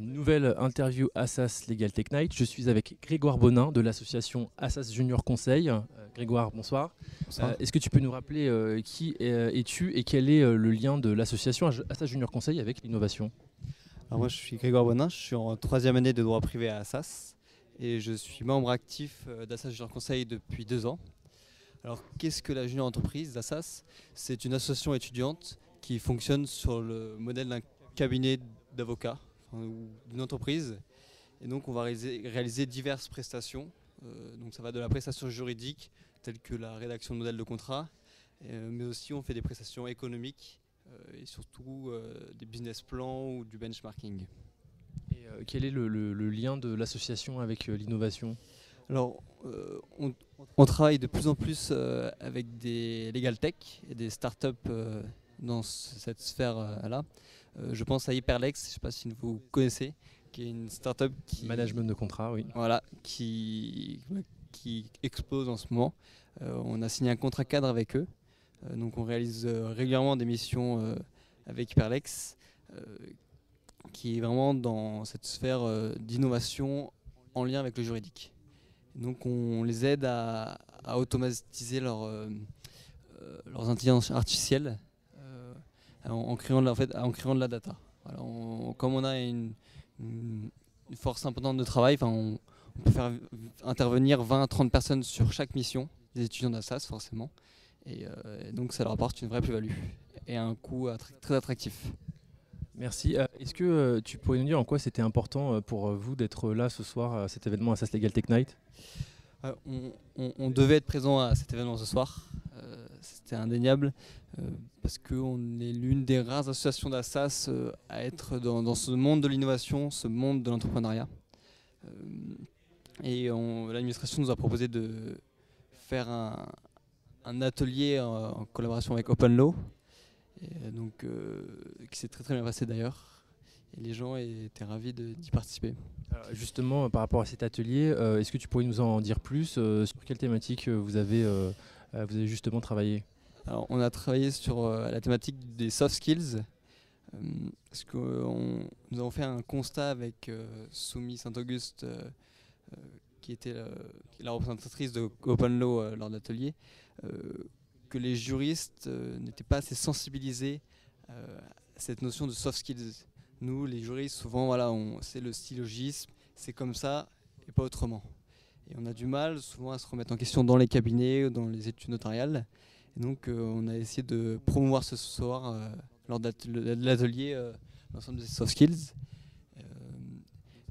nouvelle interview Assas Legal Tech Night. Je suis avec Grégoire Bonin de l'association Assas Junior Conseil. Euh, Grégoire, bonsoir. Euh, Est-ce que tu peux nous rappeler euh, qui es-tu et quel est le lien de l'association Assas Junior Conseil avec l'innovation? Alors moi je suis Grégoire Bonin, je suis en troisième année de droit privé à Assas et je suis membre actif d'Assas Junior Conseil depuis deux ans. Alors qu'est-ce que la junior entreprise d'Assas? C'est une association étudiante qui fonctionne sur le modèle d'un cabinet d'avocats ou d'une entreprise. Et donc on va réaliser, diverses prestations. Euh, donc ça va de la prestation juridique, telle que la rédaction de modèles de contrat, euh, mais aussi on fait des prestations économiques euh, et surtout des business plans ou du benchmarking. Et quel est le, lien de l'association avec l'innovation? Alors, on, on, travaille de plus en plus avec des legal tech et des startups dans cette sphère-là. Euh, je pense à Hyperlex, je ne sais pas si vous connaissez, qui est une startup qui. Management de contrat, oui. Voilà, qui, qui explose en ce moment. Euh, on a signé un contrat cadre avec eux. Euh, donc on réalise régulièrement des missions avec Hyperlex, qui est vraiment dans cette sphère d'innovation en lien avec le juridique. donc on les aide à, automatiser leur, leurs intelligences artificielles en, créant, de la, en, fait, en créant de la data. comme on a une, force importante de travail, on, on, peut faire intervenir 20 30 personnes sur chaque mission, des étudiants d'Assas forcément. Et, euh, donc ça leur apporte une vraie plus-value et un coût très attractif. Merci. Euh, est-ce que euh, tu pourrais nous dire en quoi c'était important pour vous d'être là ce soir à cet événement Assas Legal Tech Night? On, devait être présent à cet événement ce soir. C'était indéniable. Euh, parce qu'on est l'une des rares associations d'Assas euh, à être dans, ce monde de l'innovation, ce monde de l'entrepreneuriat. Euh, et l'administration nous a proposé de faire un, atelier en, collaboration avec OpenLaw, et donc, qui s'est très très bien passé d'ailleurs. Et les gens étaient ravis d'y participer. justement, par rapport à cet atelier, est-ce que tu pourrais nous en dire plus Sur quelle thématique vous avez, vous avez justement travaillé on a travaillé sur euh, la thématique des soft skills, euh, parce que nous avons fait un constat avec euh, Soumi Saint-Auguste, qui était la, représentatrice de Open Law lors de l'atelier, que les juristes n'étaient pas assez sensibilisés à cette notion de soft skills. Nous, les juristes, souvent, voilà, c'est le syllogisme, c'est comme ça et pas autrement. Et on a du mal souvent à se remettre en question dans les cabinets ou dans les études notariales. Donc euh, on a essayé de promouvoir ce soir euh, lors de l'atelier euh, l'ensemble des soft skills.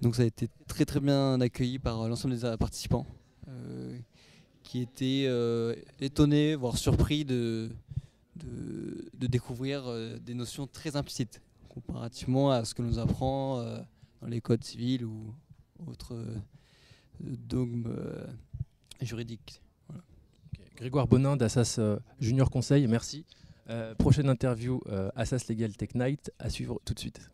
donc ça a été très très bien accueilli par l'ensemble des participants qui étaient étonnés, voire surpris de, de, découvrir des notions très implicites comparativement à ce que l'on apprend dans les codes civils ou autres dogmes juridiques. Grégoire Bonin d'Assas euh, Junior Conseil, merci. Euh, prochaine interview, euh, Assas Legal Tech Night, à suivre tout de suite.